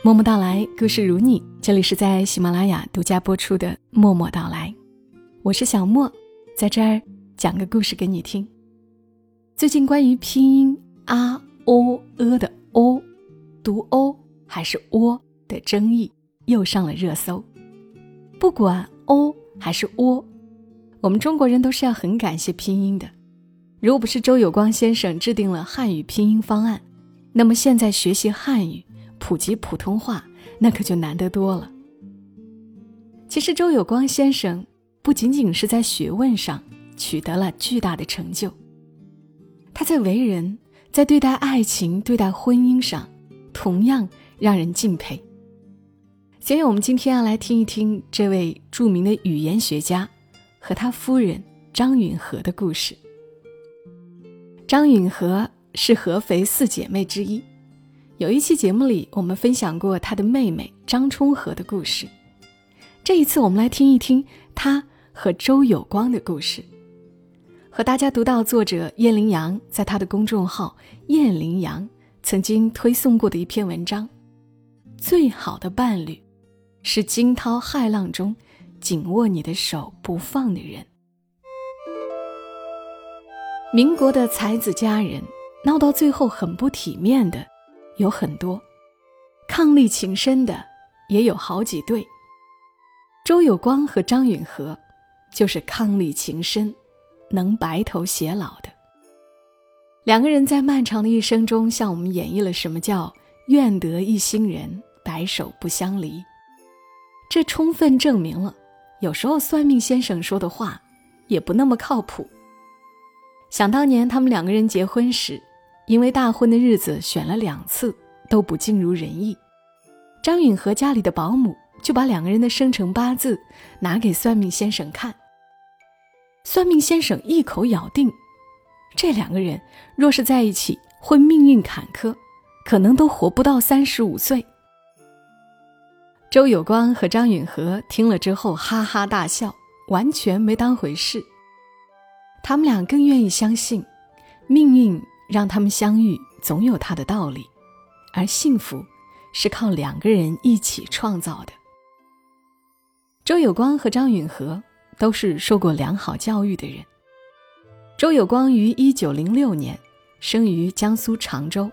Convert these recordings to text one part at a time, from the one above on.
默默到来，故事如你。这里是在喜马拉雅独家播出的《默默到来》，我是小莫，在这儿讲个故事给你听。最近关于拼音啊、o、呃的 o，读 o 还是 o 的争议又上了热搜。不管 o 还是 o，我们中国人都是要很感谢拼音的。如果不是周有光先生制定了汉语拼音方案，那么现在学习汉语。普及普通话，那可就难得多了。其实周有光先生不仅仅是在学问上取得了巨大的成就，他在为人、在对待爱情、对待婚姻上，同样让人敬佩。所以，我们今天要来听一听这位著名的语言学家和他夫人张允和的故事。张允和是合肥四姐妹之一。有一期节目里，我们分享过他的妹妹张充和的故事。这一次，我们来听一听他和周有光的故事。和大家读到作者燕羚羊在他的公众号“燕羚羊”曾经推送过的一篇文章：“最好的伴侣，是惊涛骇浪中紧握你的手不放的人。”民国的才子佳人闹到最后很不体面的。有很多伉俪情深的，也有好几对。周有光和张允和就是伉俪情深，能白头偕老的两个人，在漫长的一生中，向我们演绎了什么叫“愿得一心人，白首不相离”。这充分证明了，有时候算命先生说的话也不那么靠谱。想当年，他们两个人结婚时。因为大婚的日子选了两次都不尽如人意，张允和家里的保姆就把两个人的生辰八字拿给算命先生看。算命先生一口咬定，这两个人若是在一起，会命运坎坷，可能都活不到三十五岁。周有光和张允和听了之后哈哈大笑，完全没当回事。他们俩更愿意相信命运。让他们相遇，总有他的道理，而幸福是靠两个人一起创造的。周有光和张允和都是受过良好教育的人。周有光于一九零六年生于江苏常州，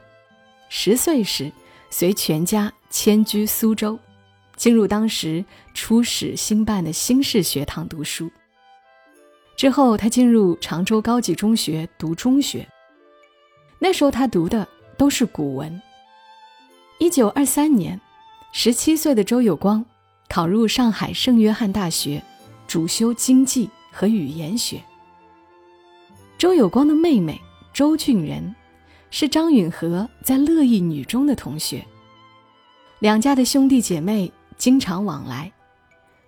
十岁时随全家迁居苏州，进入当时初始兴办的新式学堂读书。之后，他进入常州高级中学读中学。那时候他读的都是古文。一九二三年，十七岁的周有光考入上海圣约翰大学，主修经济和语言学。周有光的妹妹周俊仁是张允和在乐意女中的同学，两家的兄弟姐妹经常往来，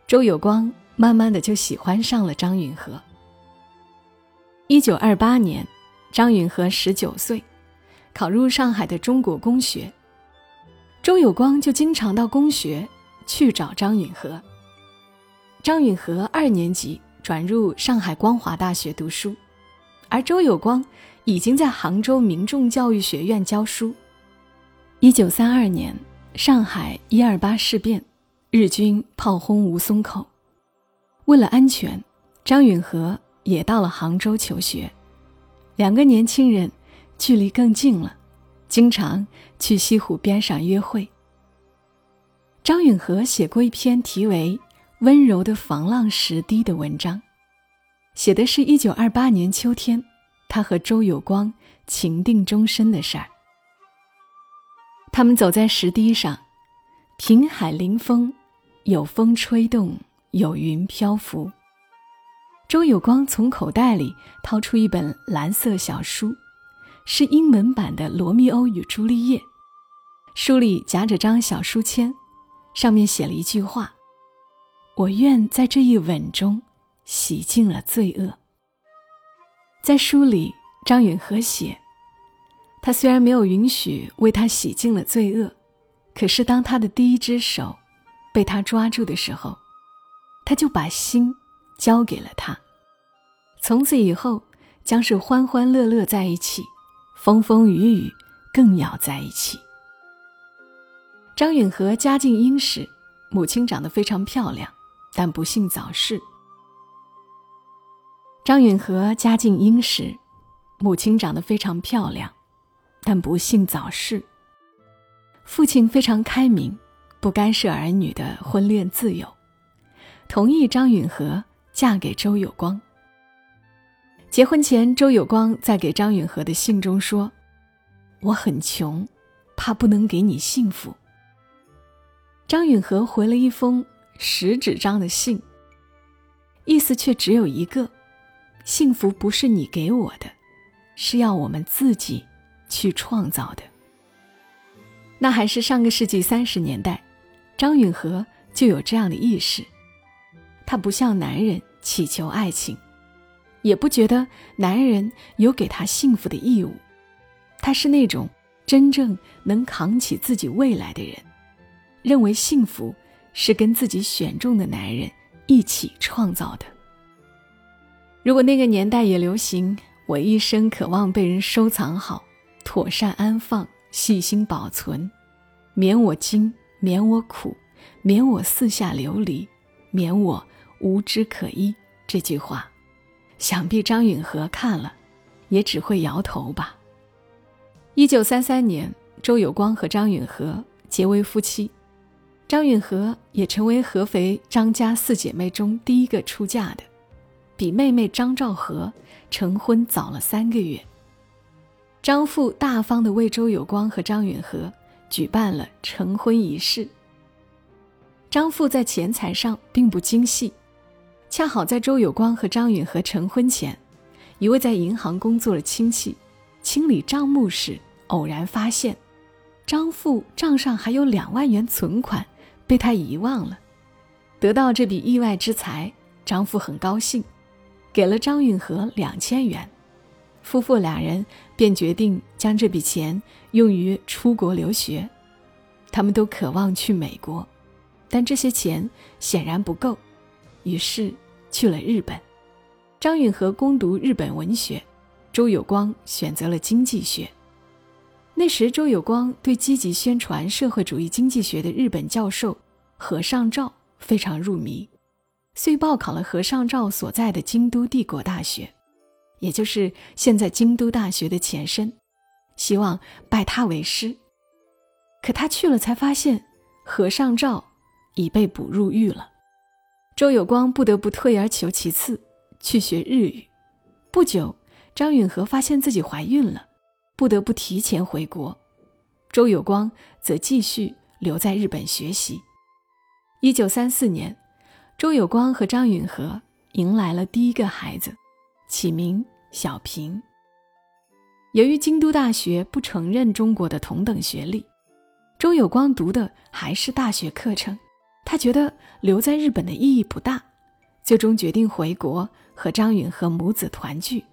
周有光慢慢的就喜欢上了张允和。一九二八年。张允和十九岁，考入上海的中国公学。周有光就经常到公学去找张允和。张允和二年级转入上海光华大学读书，而周有光已经在杭州民众教育学院教书。一九三二年，上海一二八事变，日军炮轰吴淞口，为了安全，张允和也到了杭州求学。两个年轻人距离更近了，经常去西湖边上约会。张允和写过一篇题为《温柔的防浪石堤》的文章，写的是一九二八年秋天，他和周有光情定终身的事儿。他们走在石堤上，平海临风，有风吹动，有云漂浮。周有光从口袋里掏出一本蓝色小书，是英文版的《罗密欧与朱丽叶》。书里夹着张小书签，上面写了一句话：“我愿在这一吻中洗净了罪恶。”在书里，张允和写：“他虽然没有允许为他洗净了罪恶，可是当他的第一只手被他抓住的时候，他就把心。”交给了他，从此以后将是欢欢乐乐在一起，风风雨雨更要在一起。张允和家境殷实，母亲长得非常漂亮，但不幸早逝。张允和家境殷实，母亲长得非常漂亮，但不幸早逝。父亲非常开明，不干涉儿女的婚恋自由，同意张允和嫁给周有光。结婚前，周有光在给张允和的信中说：“我很穷，怕不能给你幸福。”张允和回了一封十纸张的信，意思却只有一个：幸福不是你给我的，是要我们自己去创造的。那还是上个世纪三十年代，张允和就有这样的意识。他不像男人祈求爱情，也不觉得男人有给他幸福的义务。他是那种真正能扛起自己未来的人，认为幸福是跟自己选中的男人一起创造的。如果那个年代也流行“我一生渴望被人收藏好，妥善安放”。细心保存，免我惊，免我苦，免我四下流离，免我无枝可依。这句话，想必张允和看了，也只会摇头吧。一九三三年，周有光和张允和结为夫妻，张允和也成为合肥张家四姐妹中第一个出嫁的，比妹妹张兆和成婚早了三个月。张父大方地为周有光和张允和举办了成婚仪式。张父在钱财上并不精细，恰好在周有光和张允和成婚前，一位在银行工作的亲戚清理账目时偶然发现，张父账上还有两万元存款被他遗忘了。得到这笔意外之财，张父很高兴，给了张允和两千元。夫妇俩人便决定将这笔钱用于出国留学，他们都渴望去美国，但这些钱显然不够，于是去了日本。张允和攻读日本文学，周有光选择了经济学。那时，周有光对积极宣传社会主义经济学的日本教授和尚照非常入迷，遂报考了和尚照所在的京都帝国大学。也就是现在京都大学的前身，希望拜他为师。可他去了，才发现和尚照已被捕入狱了。周有光不得不退而求其次，去学日语。不久，张允和发现自己怀孕了，不得不提前回国。周有光则继续留在日本学习。一九三四年，周有光和张允和迎来了第一个孩子。起名小平。由于京都大学不承认中国的同等学历，周有光读的还是大学课程。他觉得留在日本的意义不大，最终决定回国和张允和母子团聚。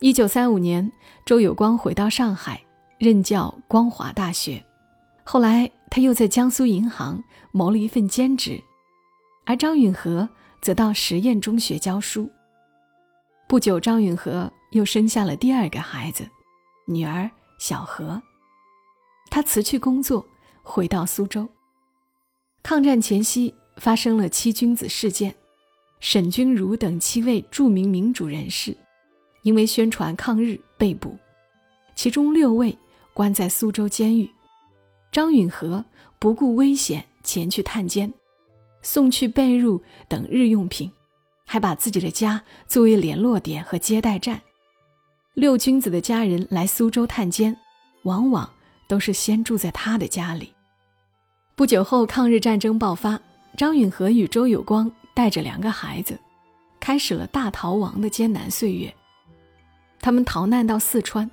一九三五年，周有光回到上海任教光华大学，后来他又在江苏银行谋了一份兼职，而张允和则到实验中学教书。不久，张允和又生下了第二个孩子，女儿小何。他辞去工作，回到苏州。抗战前夕，发生了七君子事件，沈钧儒等七位著名民主人士因为宣传抗日被捕，其中六位关在苏州监狱。张允和不顾危险前去探监，送去被褥等日用品。还把自己的家作为联络点和接待站。六君子的家人来苏州探监，往往都是先住在他的家里。不久后，抗日战争爆发，张允和与周有光带着两个孩子，开始了大逃亡的艰难岁月。他们逃难到四川，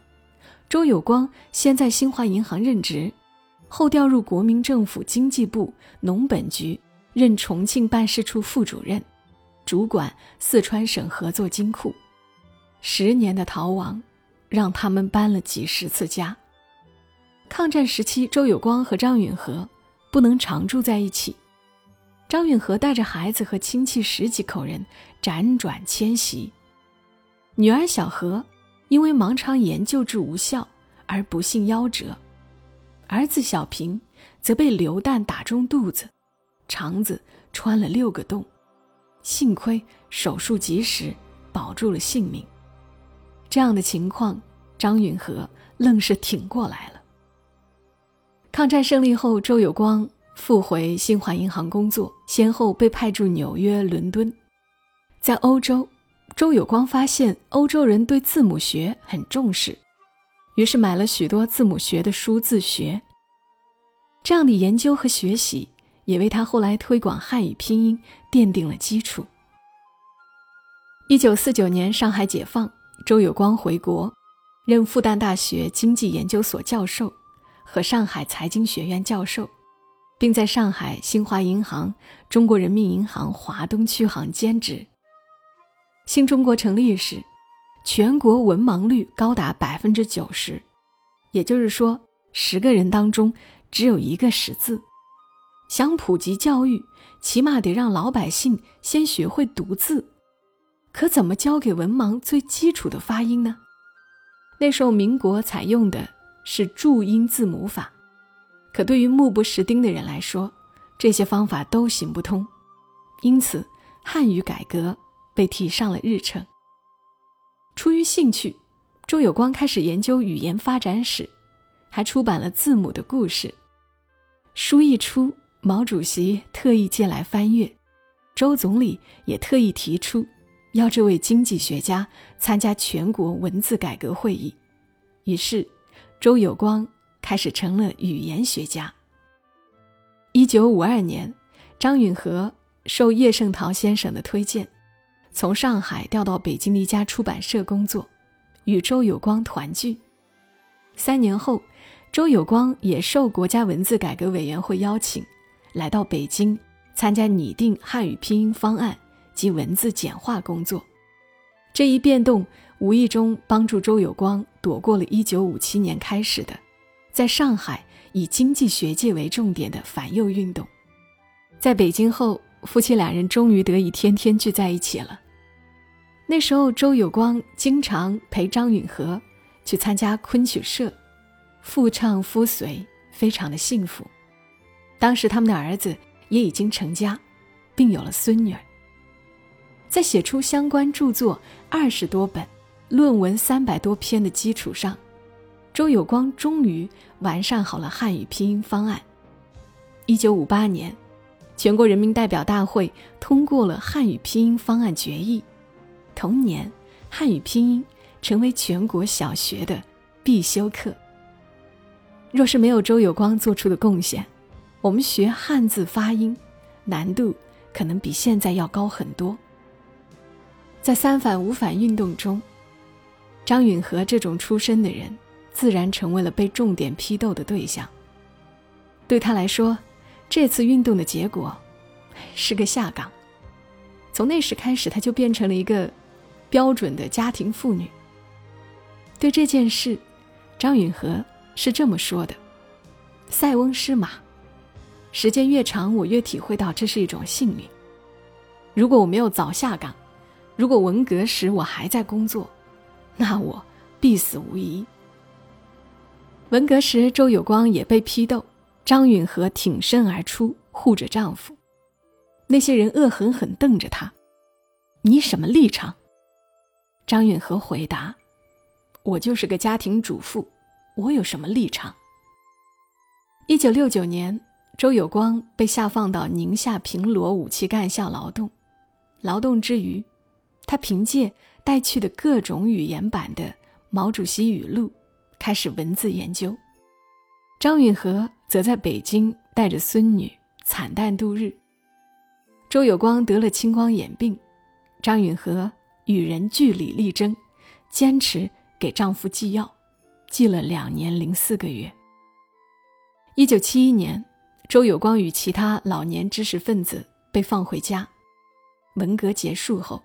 周有光先在新华银行任职，后调入国民政府经济部农本局任重庆办事处副主任。主管四川省合作金库，十年的逃亡，让他们搬了几十次家。抗战时期，周有光和张允和不能常住在一起，张允和带着孩子和亲戚十几口人辗转迁徙。女儿小何因为盲肠炎救治无效而不幸夭折，儿子小平则被流弹打中肚子，肠子穿了六个洞，幸亏手术及时，保住了性命。这样的情况，张允和愣是挺过来了。抗战胜利后，周有光复回新华银行工作，先后被派驻纽约、伦敦。在欧洲，周有光发现欧洲人对字母学很重视。于是买了许多字母学的书自学。这样的研究和学习，也为他后来推广汉语拼音奠定了基础。一九四九年上海解放，周有光回国，任复旦大学经济研究所教授和上海财经学院教授，并在上海新华银行、中国人民银行华东区行兼职。新中国成立时。全国文盲率高达百分之九十，也就是说，十个人当中只有一个识字。想普及教育，起码得让老百姓先学会读字。可怎么教给文盲最基础的发音呢？那时候民国采用的是注音字母法，可对于目不识丁的人来说，这些方法都行不通。因此，汉语改革被提上了日程。出于兴趣，周有光开始研究语言发展史，还出版了《字母的故事》。书一出，毛主席特意借来翻阅，周总理也特意提出要这位经济学家参加全国文字改革会议。于是，周有光开始成了语言学家。一九五二年，张允和受叶圣陶先生的推荐。从上海调到北京的一家出版社工作，与周有光团聚。三年后，周有光也受国家文字改革委员会邀请，来到北京参加拟定汉语拼音方案及文字简化工作。这一变动无意中帮助周有光躲过了1957年开始的，在上海以经济学界为重点的反右运动。在北京后，夫妻两人终于得以天天聚在一起了。那时候，周有光经常陪张允和去参加昆曲社，夫唱夫随，非常的幸福。当时他们的儿子也已经成家，并有了孙女儿。在写出相关著作二十多本、论文三百多篇的基础上，周有光终于完善好了汉语拼音方案。一九五八年，全国人民代表大会通过了汉语拼音方案决议。同年，汉语拼音成为全国小学的必修课。若是没有周有光做出的贡献，我们学汉字发音难度可能比现在要高很多。在三反五反运动中，张允和这种出身的人，自然成为了被重点批斗的对象。对他来说，这次运动的结果是个下岗。从那时开始，他就变成了一个。标准的家庭妇女。对这件事，张允和是这么说的：“塞翁失马，时间越长，我越体会到这是一种幸运。如果我没有早下岗，如果文革时我还在工作，那我必死无疑。”文革时，周有光也被批斗，张允和挺身而出，护着丈夫。那些人恶狠狠瞪着他：“你什么立场？”张允和回答：“我就是个家庭主妇，我有什么立场？”一九六九年，周有光被下放到宁夏平罗武器干校劳动。劳动之余，他凭借带去的各种语言版的毛主席语录，开始文字研究。张允和则在北京带着孙女惨淡度日。周有光得了青光眼病，张允和。与人据理力争，坚持给丈夫寄药，寄了两年零四个月。一九七一年，周有光与其他老年知识分子被放回家。文革结束后，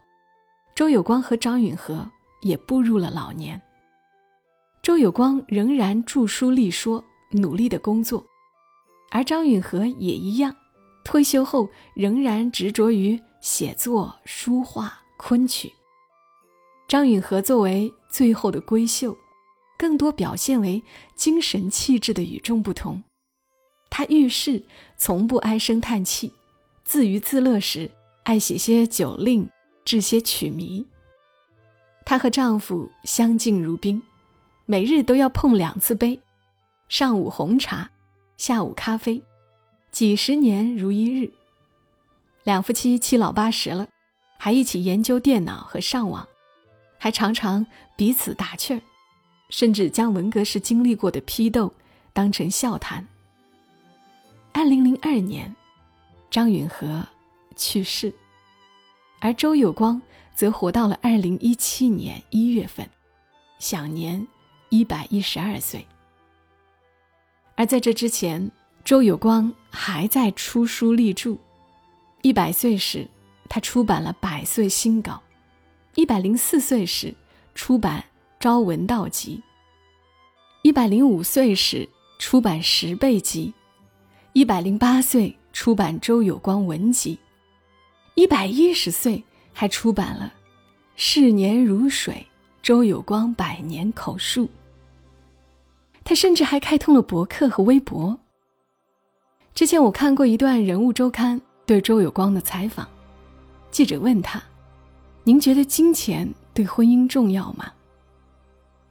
周有光和张允和也步入了老年。周有光仍然著书立说，努力的工作，而张允和也一样，退休后仍然执着于写作、书画、昆曲。张允和作为最后的闺秀，更多表现为精神气质的与众不同。他遇事从不唉声叹气，自娱自乐时爱写些酒令，制些曲谜。她和丈夫相敬如宾，每日都要碰两次杯，上午红茶，下午咖啡，几十年如一日。两夫妻七老八十了，还一起研究电脑和上网，还常常彼此打趣儿，甚至将文革时经历过的批斗当成笑谈。二零零二年，张允和去世，而周有光则活到了二零一七年一月份，享年一百一十二岁。而在这之前，周有光还在出书立著。一百岁时，他出版了《百岁新稿》；一百零四岁时，出版《朝闻道集》；一百零五岁时，出版《十倍集》；一百零八岁出版《周有光文集》；一百一十岁还出版了《逝年如水：周有光百年口述》。他甚至还开通了博客和微博。之前我看过一段《人物周刊》。对周有光的采访，记者问他：“您觉得金钱对婚姻重要吗？”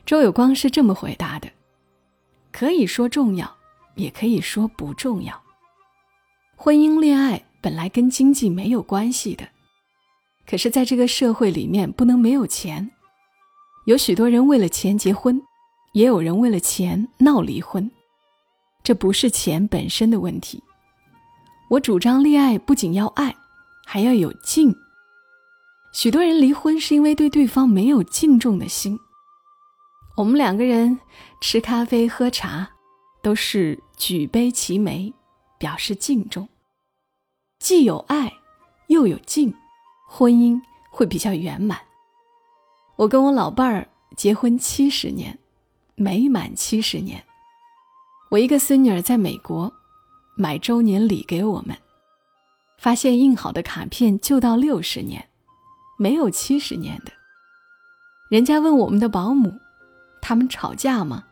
周有光是这么回答的：“可以说重要，也可以说不重要。婚姻恋爱本来跟经济没有关系的，可是在这个社会里面不能没有钱。有许多人为了钱结婚，也有人为了钱闹离婚，这不是钱本身的问题。”我主张恋爱不仅要爱，还要有敬。许多人离婚是因为对对方没有敬重的心。我们两个人吃咖啡喝茶，都是举杯齐眉，表示敬重。既有爱，又有敬，婚姻会比较圆满。我跟我老伴儿结婚七十年，美满七十年。我一个孙女儿在美国。买周年礼给我们，发现印好的卡片就到六十年，没有七十年的。人家问我们的保姆，他们吵架吗？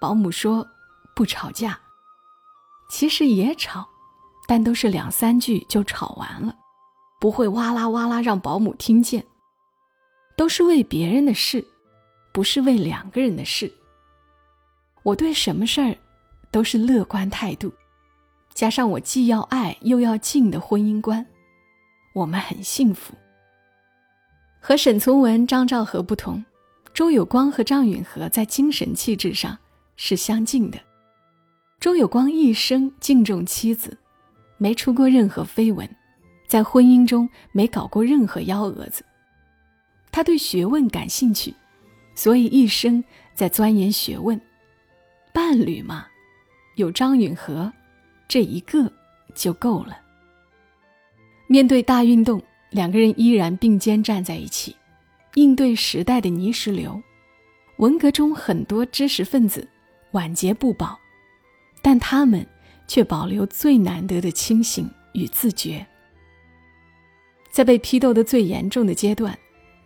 保姆说不吵架，其实也吵，但都是两三句就吵完了，不会哇啦哇啦让保姆听见。都是为别人的事，不是为两个人的事。我对什么事儿都是乐观态度。加上我既要爱又要敬的婚姻观，我们很幸福。和沈从文、张兆和不同，周有光和张允和在精神气质上是相近的。周有光一生敬重妻子，没出过任何绯闻，在婚姻中没搞过任何幺蛾子。他对学问感兴趣，所以一生在钻研学问。伴侣嘛，有张允和。这一个就够了。面对大运动，两个人依然并肩站在一起，应对时代的泥石流。文革中很多知识分子晚节不保，但他们却保留最难得的清醒与自觉。在被批斗的最严重的阶段，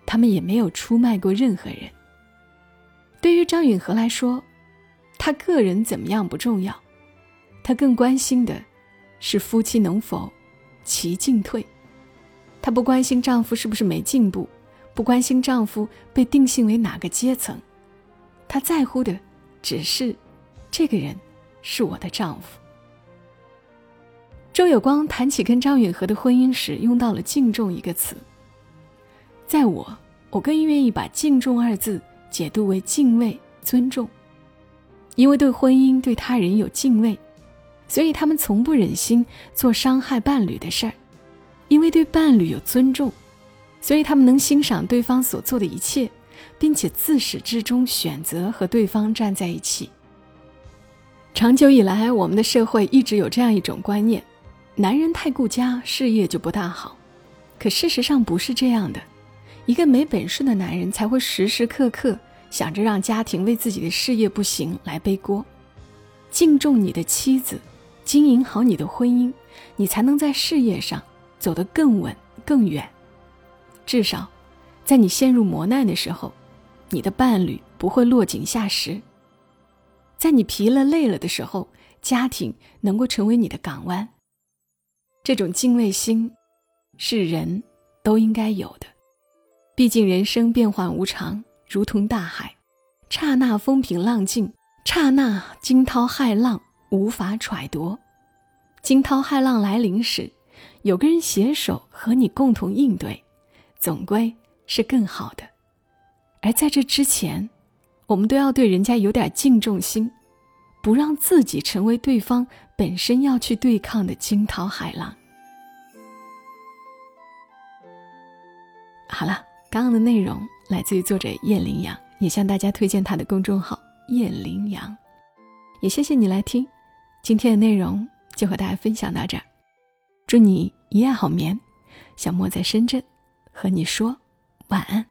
他们也没有出卖过任何人。对于张允和来说，他个人怎么样不重要。她更关心的，是夫妻能否齐进退。她不关心丈夫是不是没进步，不关心丈夫被定性为哪个阶层。她在乎的，只是这个人是我的丈夫。周有光谈起跟张允和的婚姻时，用到了“敬重”一个词。在我，我更愿意把“敬重”二字解读为敬畏、尊重，因为对婚姻、对他人有敬畏。所以他们从不忍心做伤害伴侣的事儿，因为对伴侣有尊重，所以他们能欣赏对方所做的一切，并且自始至终选择和对方站在一起。长久以来，我们的社会一直有这样一种观念：男人太顾家，事业就不大好。可事实上不是这样的，一个没本事的男人才会时时刻刻想着让家庭为自己的事业不行来背锅。敬重你的妻子。经营好你的婚姻，你才能在事业上走得更稳更远。至少，在你陷入磨难的时候，你的伴侣不会落井下石。在你疲了累了的时候，家庭能够成为你的港湾。这种敬畏心，是人都应该有的。毕竟人生变幻无常，如同大海，刹那风平浪静，刹那惊涛骇浪，无法揣度。惊涛骇浪来临时，有个人携手和你共同应对，总归是更好的。而在这之前，我们都要对人家有点敬重心，不让自己成为对方本身要去对抗的惊涛骇浪。好了。刚刚的内容来自于作者叶羚羊，也向大家推荐他的公众号“叶羚羊”。也谢谢你来听，今天的内容就和大家分享到这儿。祝你一夜好眠，小莫在深圳和你说晚安。